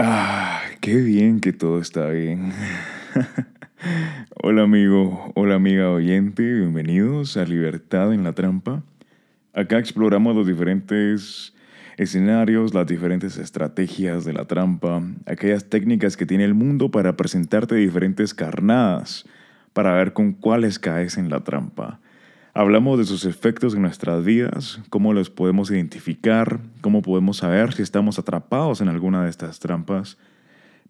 Ah, qué bien que todo está bien. hola amigo, hola amiga oyente, bienvenidos a Libertad en la Trampa. Acá exploramos los diferentes escenarios, las diferentes estrategias de la trampa, aquellas técnicas que tiene el mundo para presentarte diferentes carnadas, para ver con cuáles caes en la trampa. Hablamos de sus efectos en nuestras vidas, cómo los podemos identificar, cómo podemos saber si estamos atrapados en alguna de estas trampas,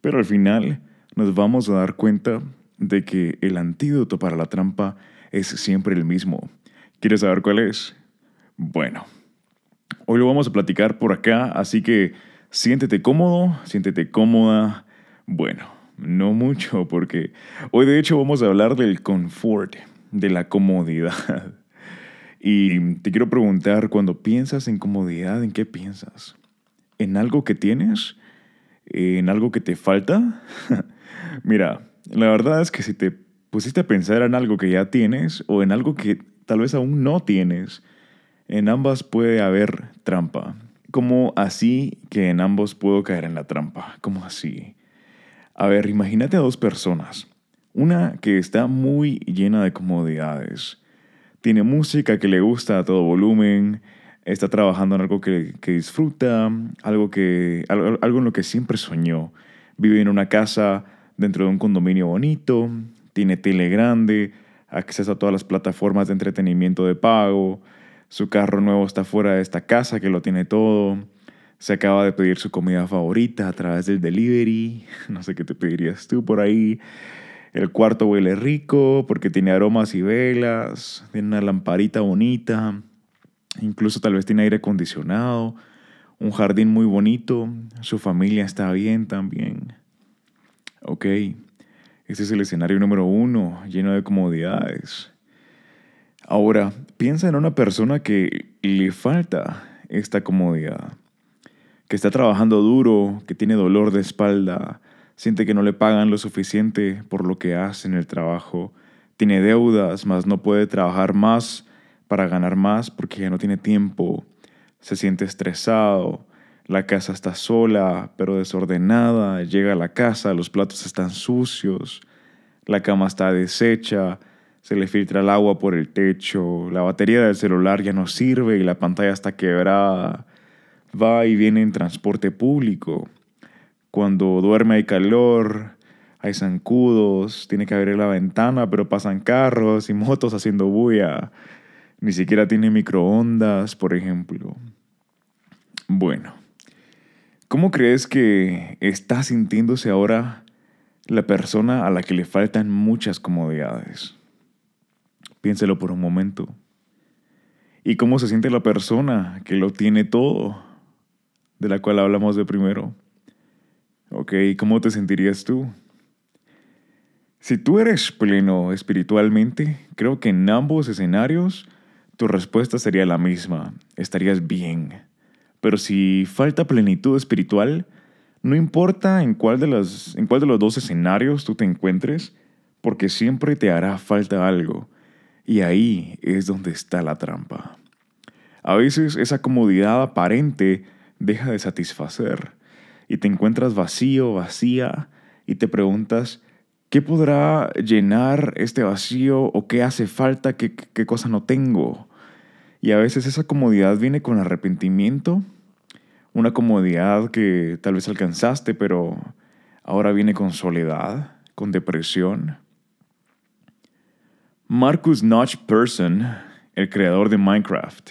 pero al final nos vamos a dar cuenta de que el antídoto para la trampa es siempre el mismo. ¿Quieres saber cuál es? Bueno, hoy lo vamos a platicar por acá, así que siéntete cómodo, siéntete cómoda. Bueno, no mucho, porque hoy de hecho vamos a hablar del confort, de la comodidad. Y te quiero preguntar, cuando piensas en comodidad, ¿en qué piensas? ¿En algo que tienes? ¿En algo que te falta? Mira, la verdad es que si te pusiste a pensar en algo que ya tienes o en algo que tal vez aún no tienes, en ambas puede haber trampa. Como así que en ambos puedo caer en la trampa? ¿Cómo así? A ver, imagínate a dos personas. Una que está muy llena de comodidades tiene música que le gusta a todo volumen, está trabajando en algo que, disfruta, algo, que, algo, en lo que siempre soñó. Vive en una casa dentro de un condominio bonito, tiene tele grande, acceso a todas las plataformas de entretenimiento de pago, su carro nuevo está fuera de esta casa que lo tiene todo, se acaba de pedir su comida favorita a través del delivery, no sé qué te pedirías tú por ahí, el cuarto huele rico porque tiene aromas y velas, tiene una lamparita bonita, incluso tal vez tiene aire acondicionado, un jardín muy bonito, su familia está bien también. Ok, este es el escenario número uno, lleno de comodidades. Ahora, piensa en una persona que le falta esta comodidad, que está trabajando duro, que tiene dolor de espalda, siente que no le pagan lo suficiente por lo que hace en el trabajo, tiene deudas, mas no puede trabajar más para ganar más porque ya no tiene tiempo, se siente estresado, la casa está sola pero desordenada, llega a la casa, los platos están sucios, la cama está deshecha, se le filtra el agua por el techo, la batería del celular ya no sirve y la pantalla está quebrada, va y viene en transporte público, cuando duerme hay calor, hay zancudos, tiene que abrir la ventana, pero pasan carros y motos haciendo bulla. Ni siquiera tiene microondas, por ejemplo. Bueno, ¿cómo crees que está sintiéndose ahora la persona a la que le faltan muchas comodidades? Piénselo por un momento. ¿Y cómo se siente la persona que lo tiene todo, de la cual hablamos de primero? Ok, ¿cómo te sentirías tú? Si tú eres pleno espiritualmente, creo que en ambos escenarios tu respuesta sería la misma, estarías bien. Pero si falta plenitud espiritual, no importa en cuál de, en cuál de los dos escenarios tú te encuentres, porque siempre te hará falta algo. Y ahí es donde está la trampa. A veces esa comodidad aparente deja de satisfacer y te encuentras vacío, vacía, y te preguntas, ¿qué podrá llenar este vacío o qué hace falta, qué, qué cosa no tengo? Y a veces esa comodidad viene con arrepentimiento, una comodidad que tal vez alcanzaste, pero ahora viene con soledad, con depresión. Marcus Notch Person, el creador de Minecraft,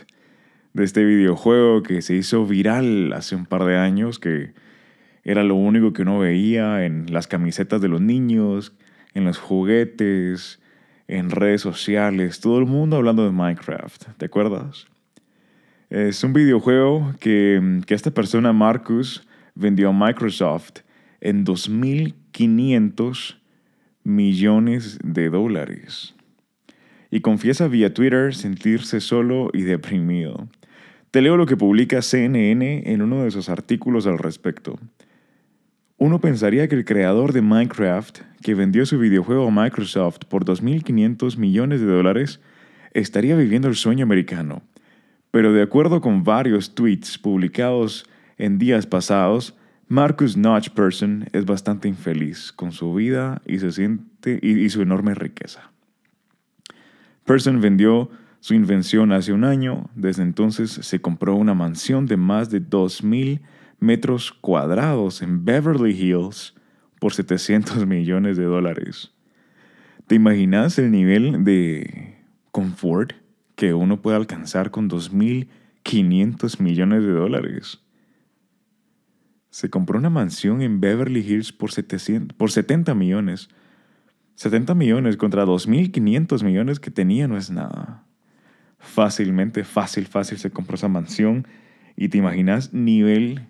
de este videojuego que se hizo viral hace un par de años, que era lo único que uno veía en las camisetas de los niños, en los juguetes, en redes sociales, todo el mundo hablando de Minecraft, ¿te acuerdas? Es un videojuego que, que esta persona, Marcus, vendió a Microsoft en 2.500 millones de dólares. Y confiesa vía Twitter sentirse solo y deprimido. Te leo lo que publica CNN en uno de sus artículos al respecto. Uno pensaría que el creador de Minecraft, que vendió su videojuego a Microsoft por 2.500 millones de dólares, estaría viviendo el sueño americano. Pero de acuerdo con varios tweets publicados en días pasados, Marcus Notch Person es bastante infeliz con su vida y, se siente, y, su enorme riqueza. Person vendió su invención hace un año, desde entonces se compró una mansión de más de 2.000 metros cuadrados en Beverly Hills por 700 millones de dólares. ¿Te imaginas el nivel de confort que uno puede alcanzar con 2.500 millones de dólares? Se compró una mansión en Beverly Hills por, 700, por 70 millones. 70 millones contra 2.500 millones que tenía no es nada. Fácilmente, fácil, fácil se compró esa mansión. Y te imaginas nivel,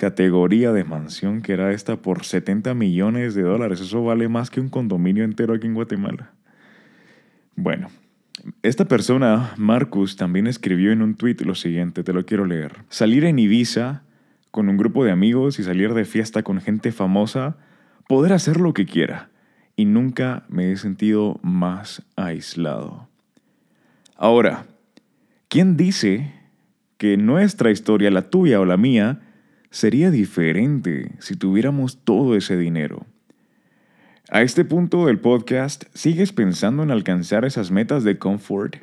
categoría de mansión que era esta por 70 millones de dólares. Eso vale más que un condominio entero aquí en Guatemala. Bueno, esta persona, Marcus, también escribió en un tweet lo siguiente, te lo quiero leer. Salir en Ibiza con un grupo de amigos y salir de fiesta con gente famosa, poder hacer lo que quiera. Y nunca me he sentido más aislado. Ahora, ¿quién dice que nuestra historia, la tuya o la mía, sería diferente si tuviéramos todo ese dinero? A este punto del podcast, ¿sigues pensando en alcanzar esas metas de confort?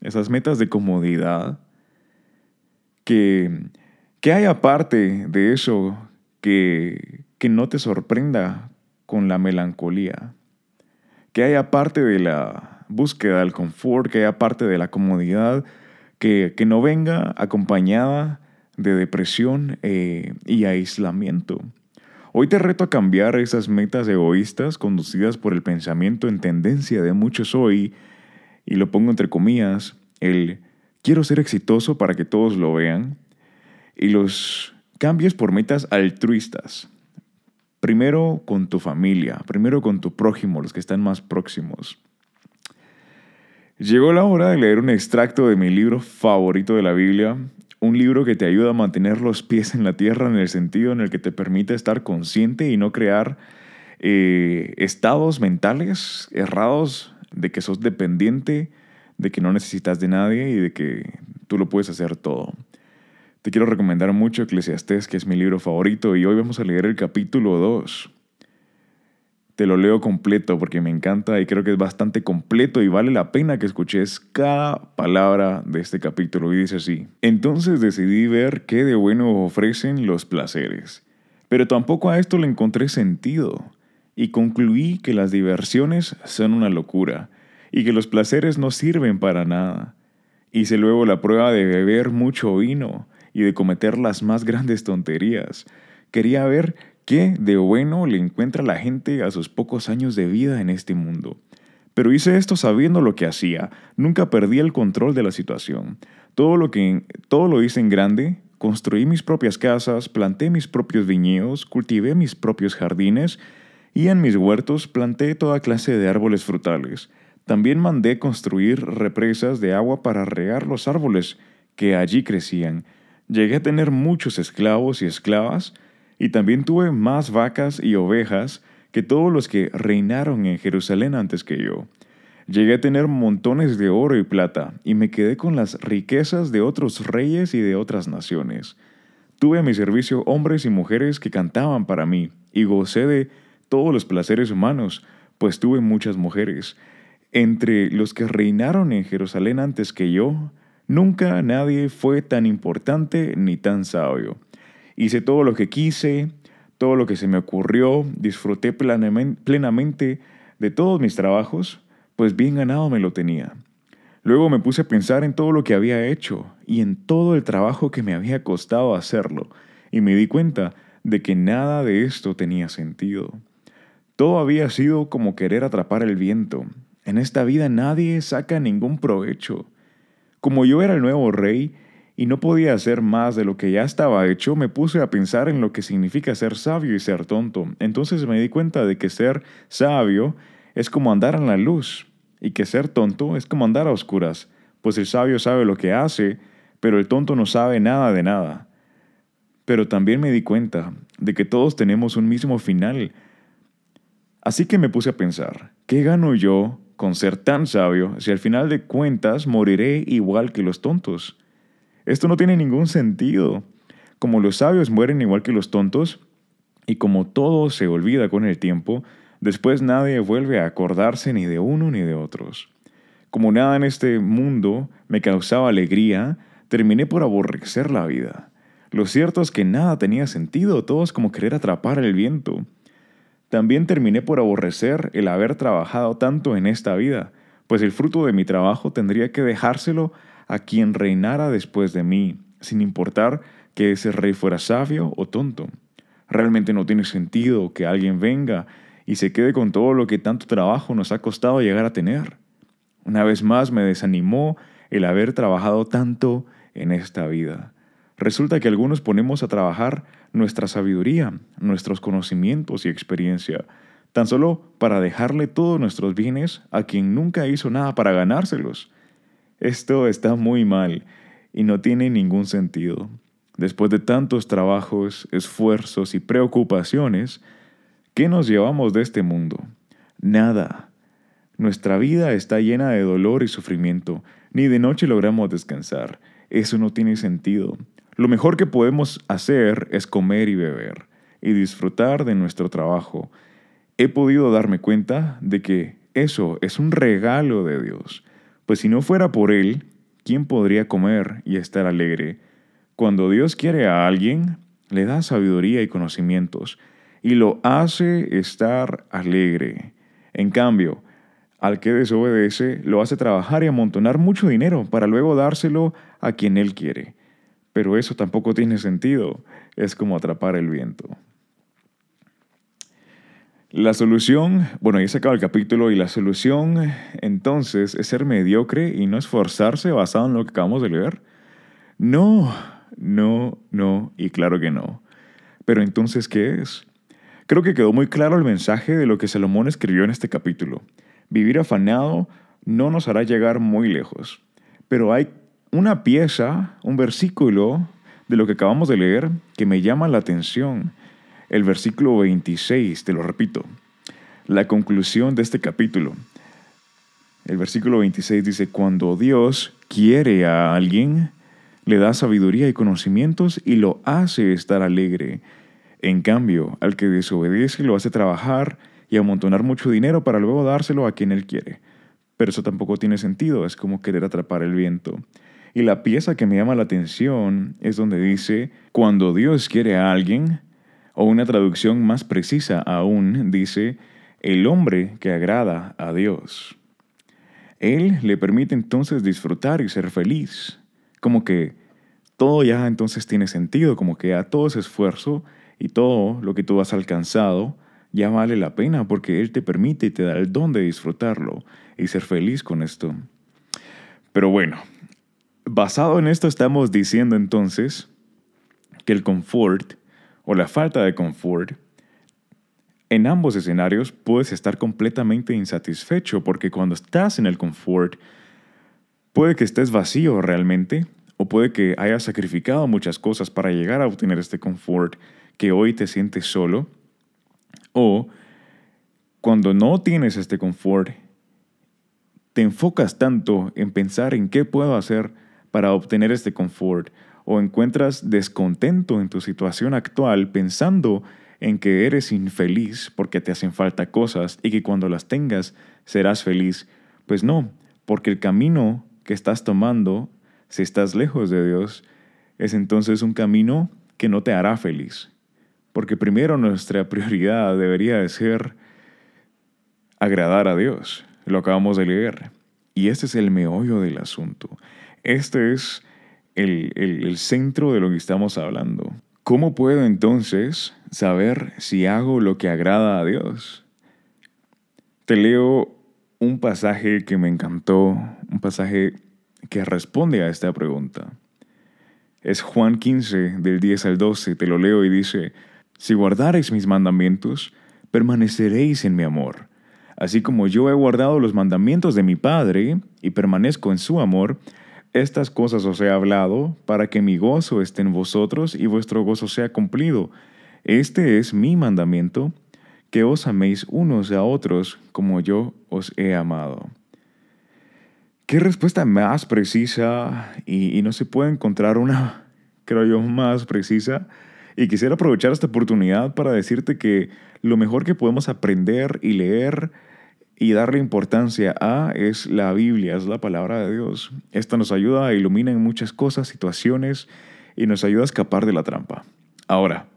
Esas metas de comodidad que ¿Qué hay aparte de eso que, que no te sorprenda con la melancolía? ¿Qué hay aparte de la búsqueda del confort? ¿Qué hay aparte de la comodidad? Que, que no venga acompañada de depresión eh, y aislamiento. Hoy te reto a cambiar esas metas egoístas conducidas por el pensamiento en tendencia de muchos hoy, y lo pongo entre comillas, el quiero ser exitoso para que todos lo vean, y los cambios por metas altruistas. Primero con tu familia, primero con tu prójimo, los que están más próximos. Llegó la hora de leer un extracto de mi libro favorito de la Biblia, un libro que te ayuda a mantener los pies en la tierra en el sentido en el que te permite estar consciente y no crear eh, estados mentales errados de que sos dependiente, de que no necesitas de nadie y de que tú lo puedes hacer todo. Te quiero recomendar mucho Eclesiastés, que es mi libro favorito, y hoy vamos a leer el capítulo 2. Te lo leo completo porque me encanta y creo que es bastante completo y vale la pena que escuches cada palabra de este capítulo. Y dice así, entonces decidí ver qué de bueno ofrecen los placeres, pero tampoco a esto le encontré sentido, y concluí que las diversiones son una locura, y que los placeres no sirven para nada. Hice luego la prueba de beber mucho vino, y de cometer las más grandes tonterías. Quería ver qué de bueno le encuentra la gente a sus pocos años de vida en este mundo. Pero hice esto sabiendo lo que hacía, nunca perdí el control de la situación. Todo lo, que, todo lo hice en grande, construí mis propias casas, planté mis propios viñedos, cultivé mis propios jardines y en mis huertos planté toda clase de árboles frutales. También mandé construir represas de agua para regar los árboles que allí crecían Llegué a tener muchos esclavos y esclavas, y también tuve más vacas y ovejas que todos los que reinaron en Jerusalén antes que yo. Llegué a tener montones de oro y plata, y me quedé con las riquezas de otros reyes y de otras naciones. Tuve a mi servicio hombres y mujeres que cantaban para mí, y gocé de todos los placeres humanos, pues tuve muchas mujeres. Entre los que reinaron en Jerusalén antes que yo, Nunca nadie fue tan importante ni tan sabio. Hice todo lo que quise, todo lo que se me ocurrió, disfruté plenamente de todos mis trabajos, pues bien ganado me lo tenía. Luego me puse a pensar en todo lo que había hecho y en todo el trabajo que me había costado hacerlo, y me di cuenta de que nada de esto tenía sentido. Todo había sido como querer atrapar el viento. En esta vida nadie saca ningún provecho. Como yo era el nuevo rey y no podía hacer más de lo que ya estaba hecho, me puse a pensar en lo que significa ser sabio y ser tonto. Entonces me di cuenta de que ser sabio es como andar en la luz y que ser tonto es como andar a oscuras, pues el sabio sabe lo que hace, pero el tonto no sabe nada de nada. Pero también me di cuenta de que todos tenemos un mismo final. Así que me puse a pensar, ¿qué gano yo con ser tan sabio si al final de cuentas moriré igual que los tontos? Esto no tiene ningún sentido. como los sabios mueren igual que los tontos, y como todo se olvida con el tiempo, después nadie vuelve a acordarse ni de uno ni de otros. Como nada en este mundo me causaba alegría, terminé por aborrecer la vida. Lo cierto es que nada tenía sentido, todo es como querer atrapar el viento. También terminé por aborrecer el haber trabajado tanto en esta vida, pues el fruto de mi trabajo tendría que dejárselo a quien reinara después de mí, sin importar que ese rey fuera sabio o tonto. Realmente no tiene sentido que alguien venga y se quede con todo lo que tanto trabajo nos ha costado llegar a tener. Una vez más me desanimó el haber trabajado tanto en esta vida. Resulta que algunos ponemos a trabajar nuestra sabiduría, nuestros conocimientos y experiencia, tan solo para dejarle todos nuestros bienes a quien nunca hizo nada para ganárselos. Esto está muy mal y no tiene ningún sentido. Después de tantos trabajos, esfuerzos y preocupaciones, ¿qué nos llevamos de este mundo? Nada. Nuestra vida está llena de dolor y sufrimiento. Ni de noche logramos descansar. Eso no tiene sentido. Lo mejor que podemos hacer es comer y beber y disfrutar de nuestro trabajo. He podido darme cuenta de que eso es un regalo de Dios, pues si no fuera por Él, ¿quién podría comer y estar alegre? Cuando Dios quiere a alguien, le da sabiduría y conocimientos y lo hace estar alegre. En cambio, al que desobedece, lo hace trabajar y amontonar mucho dinero para luego dárselo a quien Él quiere pero eso tampoco tiene sentido. Es como atrapar el viento. La solución, bueno, ya se acaba el capítulo y la solución entonces es ser mediocre y no esforzarse basado en lo que acabamos de leer. No, no, no y claro que no. Pero entonces, ¿qué es? Creo que quedó muy claro el mensaje de lo que Salomón escribió en este capítulo. Vivir afanado no nos hará llegar muy lejos, pero hay una pieza, un versículo de lo que acabamos de leer que me llama la atención. El versículo 26, te lo repito. La conclusión de este capítulo. El versículo 26 dice, cuando Dios quiere a alguien, le da sabiduría y conocimientos y lo hace estar alegre. En cambio, al que desobedece lo hace trabajar y amontonar mucho dinero para luego dárselo a quien él quiere. Pero eso tampoco tiene sentido, es como querer atrapar el viento. Y la pieza que me llama la atención es donde dice, cuando Dios quiere a alguien, o una traducción más precisa aún, dice, el hombre que agrada a Dios. Él le permite entonces disfrutar y ser feliz. Como que todo ya entonces tiene sentido, como que a todo ese esfuerzo y todo lo que tú has alcanzado ya vale la pena porque Él te permite y te da el don de disfrutarlo y ser feliz con esto. Pero bueno, Basado en esto estamos diciendo entonces que el confort o la falta de confort en ambos escenarios puedes estar completamente insatisfecho porque cuando estás en el confort puede que estés vacío realmente o puede que hayas sacrificado muchas cosas para llegar a obtener este confort que hoy te sientes solo o cuando no tienes este confort te enfocas tanto en pensar en qué puedo hacer para obtener este confort o encuentras descontento en tu situación actual pensando en que eres infeliz porque te hacen falta cosas y que cuando las tengas serás feliz, pues no, porque el camino que estás tomando, si estás lejos de Dios, es entonces un camino que no te hará feliz. Porque primero nuestra prioridad debería de ser agradar a Dios. Lo acabamos de leer. Y este es el meollo del asunto. Este es el, centro de lo que estamos hablando. ¿Cómo puedo entonces saber si hago lo que agrada a Dios? Te leo un pasaje que me encantó, un pasaje que responde a esta pregunta. Es Juan 15, del 10 al 12, te lo leo y dice, Si guardareis mis mandamientos, permaneceréis en mi amor. Así como yo he guardado los mandamientos de mi Padre y permanezco en su amor, estas cosas os he hablado para que mi gozo esté en vosotros y vuestro gozo sea cumplido. Este es mi mandamiento, que os améis unos a otros como yo os he amado. Qué respuesta más precisa y, no se puede encontrar una creo yo, más precisa. Y quisiera aprovechar esta oportunidad para decirte que lo mejor que podemos aprender y leer y darle importancia a es la Biblia, es la palabra de Dios. Esta nos ayuda a iluminar en muchas cosas, situaciones y nos ayuda a escapar de la trampa. Ahora,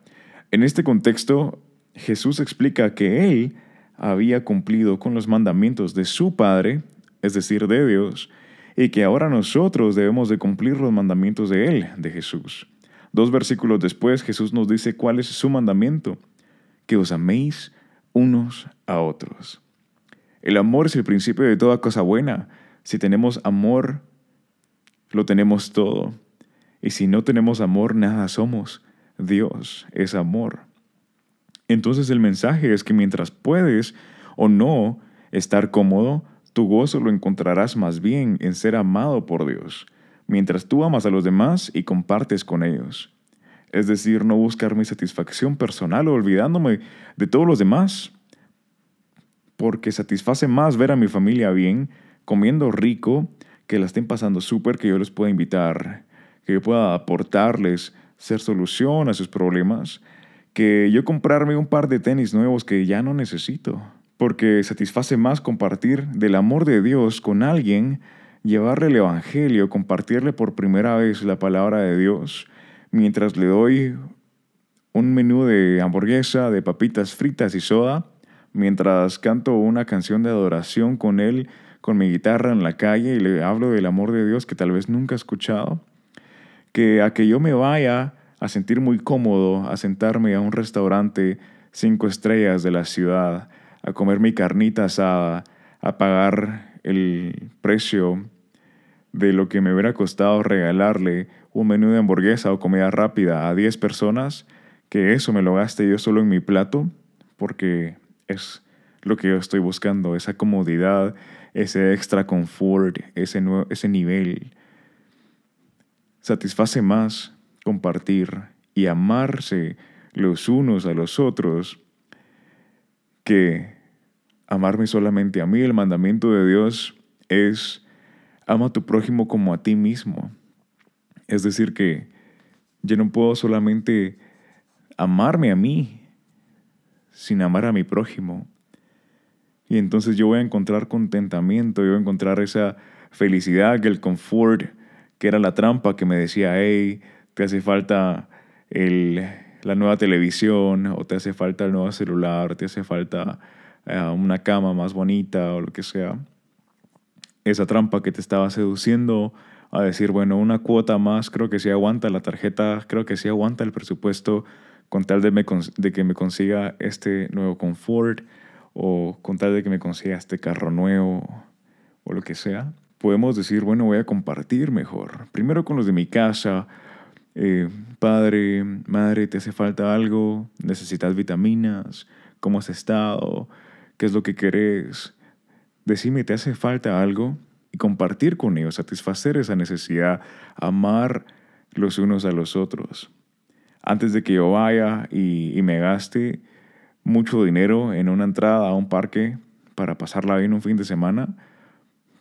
en este contexto, Jesús explica que Él había cumplido con los mandamientos de su Padre, es decir, de Dios, y que ahora nosotros debemos de cumplir los mandamientos de Él, de Jesús. Dos versículos después Jesús nos dice cuál es su mandamiento, que os améis unos a otros. El amor es el principio de toda cosa buena. Si tenemos amor, lo tenemos todo. Y si no tenemos amor, nada somos. Dios es amor. Entonces el mensaje es que mientras puedes o no estar cómodo, tu gozo lo encontrarás más bien en ser amado por Dios, mientras tú amas a los demás y compartes con ellos. Es decir, no buscar mi satisfacción personal olvidándome de todos los demás, porque satisface más ver a mi familia bien, comiendo rico, que la estén pasando súper, que yo les pueda invitar, que yo pueda aportarles, ser solución a sus problemas, que yo comprarme un par de tenis nuevos que ya no necesito porque satisface más compartir del amor de Dios con alguien, llevarle el Evangelio, compartirle por primera vez la palabra de Dios, mientras le doy un menú de hamburguesa, de papitas fritas y soda, mientras canto una canción de adoración con él, con mi guitarra en la calle y le hablo del amor de Dios que tal vez nunca he escuchado, que a que yo me vaya a sentir muy cómodo, a sentarme a un restaurante cinco estrellas de la ciudad, a comer mi carnita asada, a pagar el precio de lo que me hubiera costado regalarle un menú de hamburguesa o comida rápida a 10 personas, que eso me lo gaste yo solo en mi plato, porque lo que yo estoy buscando, esa comodidad, ese extra confort, ese, ese nivel. Satisface más compartir y amarse los unos a los otros que amarme solamente a mí. El mandamiento de Dios es ama a tu prójimo como a ti mismo. Es decir, que yo no puedo solamente amarme a mí sin amar a mi prójimo. Y entonces yo voy a encontrar contentamiento, yo voy a encontrar esa felicidad, que el confort, que era la trampa que me decía, hey, te hace falta el la nueva televisión o te hace falta el nuevo celular, te hace falta eh, una cama más bonita o lo que sea. Esa trampa que te estaba seduciendo a decir, bueno, una cuota más, creo que sí aguanta la tarjeta, creo que sí aguanta el presupuesto con tal de, de que me consiga este nuevo confort o con tal de que me consiga este carro nuevo o lo que sea. Podemos decir, bueno, voy a compartir mejor. Primero con los de mi casa, eh, padre, madre, ¿te hace falta algo? ¿Necesitas vitaminas? ¿Cómo has estado? ¿Qué es lo que querés? Decime, ¿te hace falta algo? Y compartir con ellos, satisfacer esa necesidad, amar los unos a los otros. Antes de que yo vaya y, me gaste mucho dinero en una entrada a un parque para pasarla bien un fin de semana,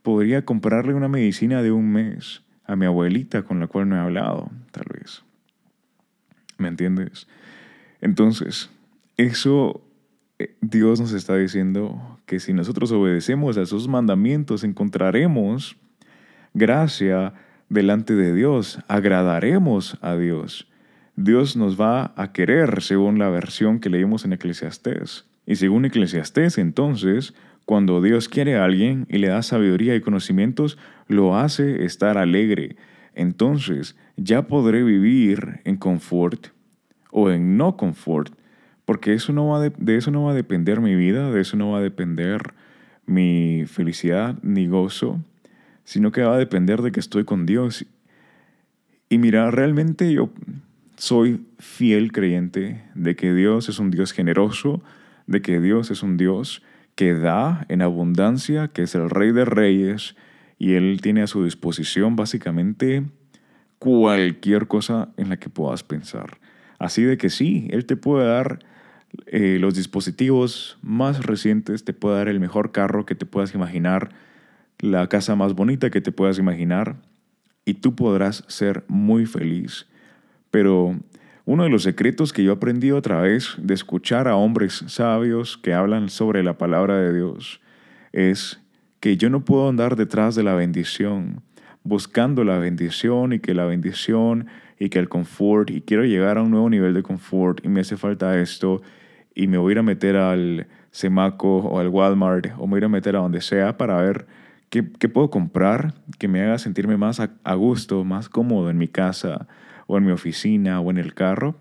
podría comprarle una medicina de un mes a mi abuelita con la cual no he hablado, tal vez. ¿Me entiendes? Entonces, eso eh, Dios nos está diciendo que si nosotros obedecemos a sus mandamientos, encontraremos gracia delante de Dios, agradaremos a Dios. Dios nos va a querer según la versión que leímos en Eclesiastés. Y según Eclesiastés, entonces, cuando Dios quiere a alguien y le da sabiduría y conocimientos, lo hace estar alegre. Entonces ya podré vivir en confort o en no confort, porque eso no va de, de eso no va a depender mi vida, de eso no va a depender mi felicidad ni gozo, sino que va a depender de que estoy con Dios. Y mira, realmente yo soy fiel creyente de que Dios es un Dios generoso, de que Dios es un Dios que da en abundancia, que es el Rey de Reyes, y Él tiene a su disposición básicamente cualquier cosa en la que puedas pensar. Así de que sí, Él te puede dar eh, los dispositivos más recientes, te puede dar el mejor carro que te puedas imaginar, la casa más bonita que te puedas imaginar, y tú podrás ser muy feliz. Pero uno de los secretos que yo aprendí a través de escuchar a hombres sabios que hablan sobre la palabra de Dios es que yo no puedo andar detrás de la bendición, buscando la bendición y que la bendición y que el confort y quiero llegar a un nuevo nivel de confort y me hace falta esto y me voy a ir a meter al Semaco o al Walmart o me voy a a meter a donde sea para ver qué, puedo comprar que me haga sentirme más a gusto, más cómodo en mi casa o en mi oficina o en el carro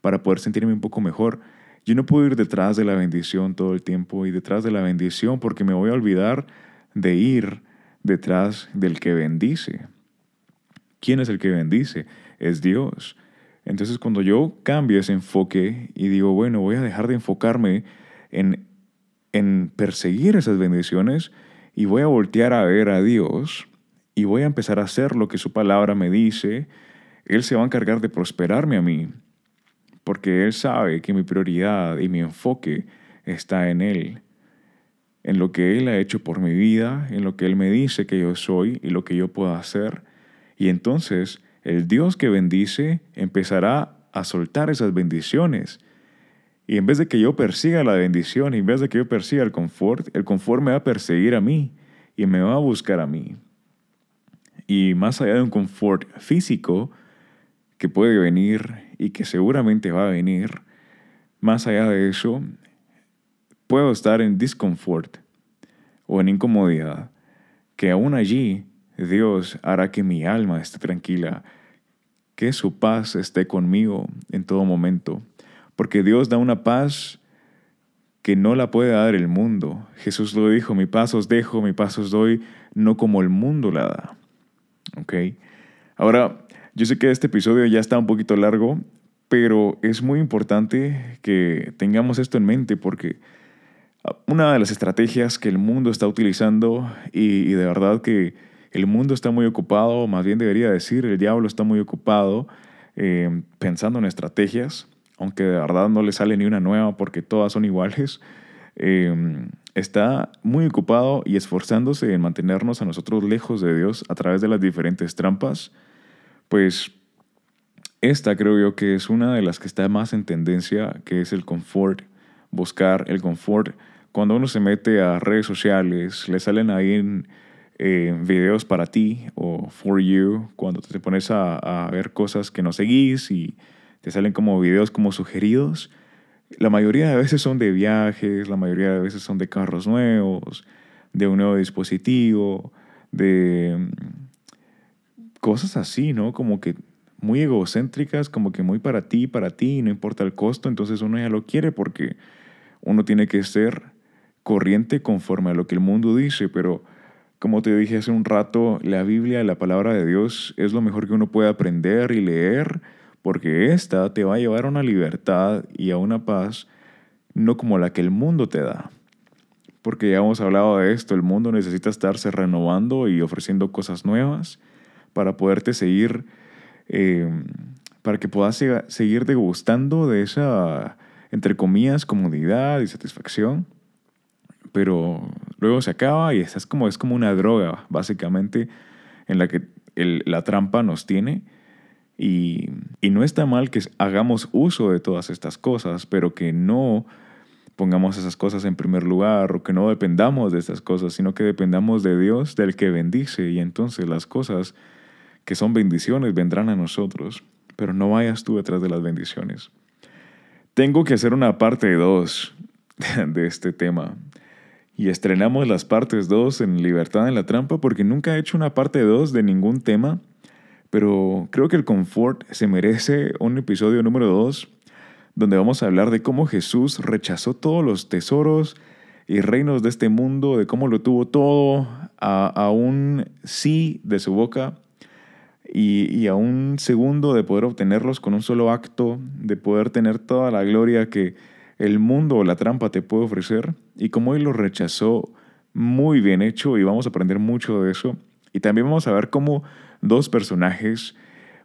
para poder sentirme un poco mejor. Yo no puedo ir detrás de la bendición todo el tiempo y detrás de la bendición porque me voy a olvidar de ir detrás del que bendice. ¿Quién es el que bendice? Es Dios. Entonces cuando yo cambio ese enfoque y digo, bueno, voy a dejar de enfocarme en, en perseguir esas bendiciones y voy a voltear a ver a Dios y voy a empezar a hacer lo que su palabra me dice, Él se va a encargar de prosperarme a mí, porque Él sabe que mi prioridad y mi enfoque está en Él en lo que Él ha hecho por mi vida, en lo que Él me dice que yo soy y lo que yo puedo hacer. Y entonces el Dios que bendice empezará a soltar esas bendiciones. Y en vez de que yo persiga la bendición, en vez de que yo persiga el confort, el confort me va a perseguir a mí y me va a buscar a mí. Y más allá de un confort físico que puede venir y que seguramente va a venir, más allá de eso, puedo estar en discomfort o en incomodidad, que aún allí Dios hará que mi alma esté tranquila, que su paz esté conmigo en todo momento, porque Dios da una paz que no la puede dar el mundo. Jesús lo dijo, mi paz os dejo, mi paz os doy, no como el mundo la da. ¿Ok? Ahora, yo sé que este episodio ya está un poquito largo, pero es muy importante que tengamos esto en mente porque una de las estrategias que el mundo está utilizando y, de verdad que el mundo está muy ocupado, más bien debería decir, el diablo está muy ocupado eh, pensando en estrategias, aunque de verdad no le sale ni una nueva porque todas son iguales, eh, está muy ocupado y esforzándose en mantenernos a nosotros lejos de Dios a través de las diferentes trampas, pues esta creo yo que es una de las que está más en tendencia, que es el confort, buscar el confort cuando uno se mete a redes sociales, le salen ahí en, eh, videos para ti o for you, cuando te pones a, a, ver cosas que no seguís y te salen como videos como sugeridos. La mayoría de veces son de viajes, la mayoría de veces son de carros nuevos, de un nuevo dispositivo, de cosas así, ¿no? Como que muy egocéntricas, como que muy para ti, para ti, no importa el costo, entonces uno ya lo quiere porque uno tiene que ser corriente conforme a lo que el mundo dice, pero como te dije hace un rato, la Biblia, la palabra de Dios, es lo mejor que uno puede aprender y leer, porque esta te va a llevar a una libertad y a una paz no como la que el mundo te da. Porque ya hemos hablado de esto, el mundo necesita estarse renovando y ofreciendo cosas nuevas para poderte seguir, eh, para que puedas seguir degustando de esa, entre comillas, comodidad y satisfacción pero luego se acaba y es como, es como una droga, básicamente, en la que la trampa nos tiene. Y, y no está mal que hagamos uso de todas estas cosas, pero que no pongamos esas cosas en primer lugar o que no dependamos de esas cosas, sino que dependamos de Dios, del que bendice, y entonces las cosas que son bendiciones vendrán a nosotros, pero no vayas tú detrás de las bendiciones. Tengo que hacer una parte 2 de este tema, y estrenamos las partes 2 en Libertad en la Trampa porque nunca he hecho una parte 2 de ningún tema, pero creo que el confort se merece un episodio número 2 donde vamos a hablar de cómo Jesús rechazó todos los tesoros y reinos de este mundo, de cómo lo tuvo todo a, un sí de su boca y, y, a un segundo de poder obtenerlos con un solo acto, de poder tener toda la gloria que el mundo o la trampa te puede ofrecer y como él lo rechazó muy bien hecho y vamos a aprender mucho de eso. Y también vamos a ver cómo dos personajes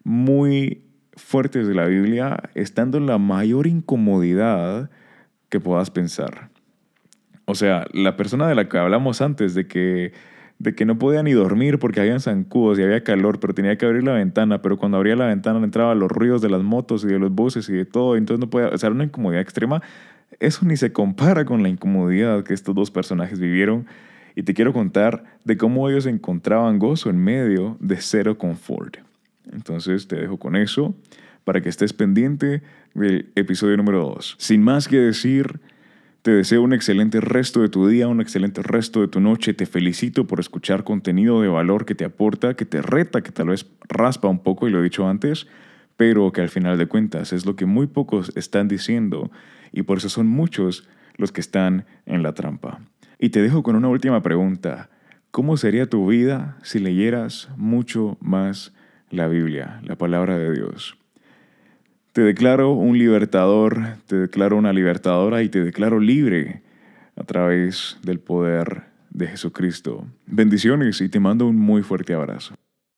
muy fuertes de la Biblia estando en la mayor incomodidad que puedas pensar. O sea, la persona de la que hablamos antes, de que de que no podía ni dormir porque había zancudos y había calor, pero tenía que abrir la ventana, pero cuando abría la ventana entraban los ruidos de las motos y de los buses y de todo, entonces no podía, o una incomodidad extrema. Eso ni se compara con la incomodidad que estos dos personajes vivieron y te quiero contar de cómo ellos encontraban gozo en medio de cero confort. Entonces te dejo con eso para que estés pendiente del episodio número 2. Sin más que decir, te deseo un excelente resto de tu día, un excelente resto de tu noche. Te felicito por escuchar contenido de valor que te aporta, que te reta, que tal vez raspa un poco, y lo he dicho antes, pero que al final de cuentas es lo que muy pocos están diciendo y por eso son muchos los que están en la trampa. Y te dejo con una última pregunta. ¿Cómo sería tu vida si leyeras mucho más la Biblia, la palabra de Dios? Te declaro un libertador, te declaro una libertadora y te declaro libre a través del poder de Jesucristo. Bendiciones y te mando un muy fuerte abrazo.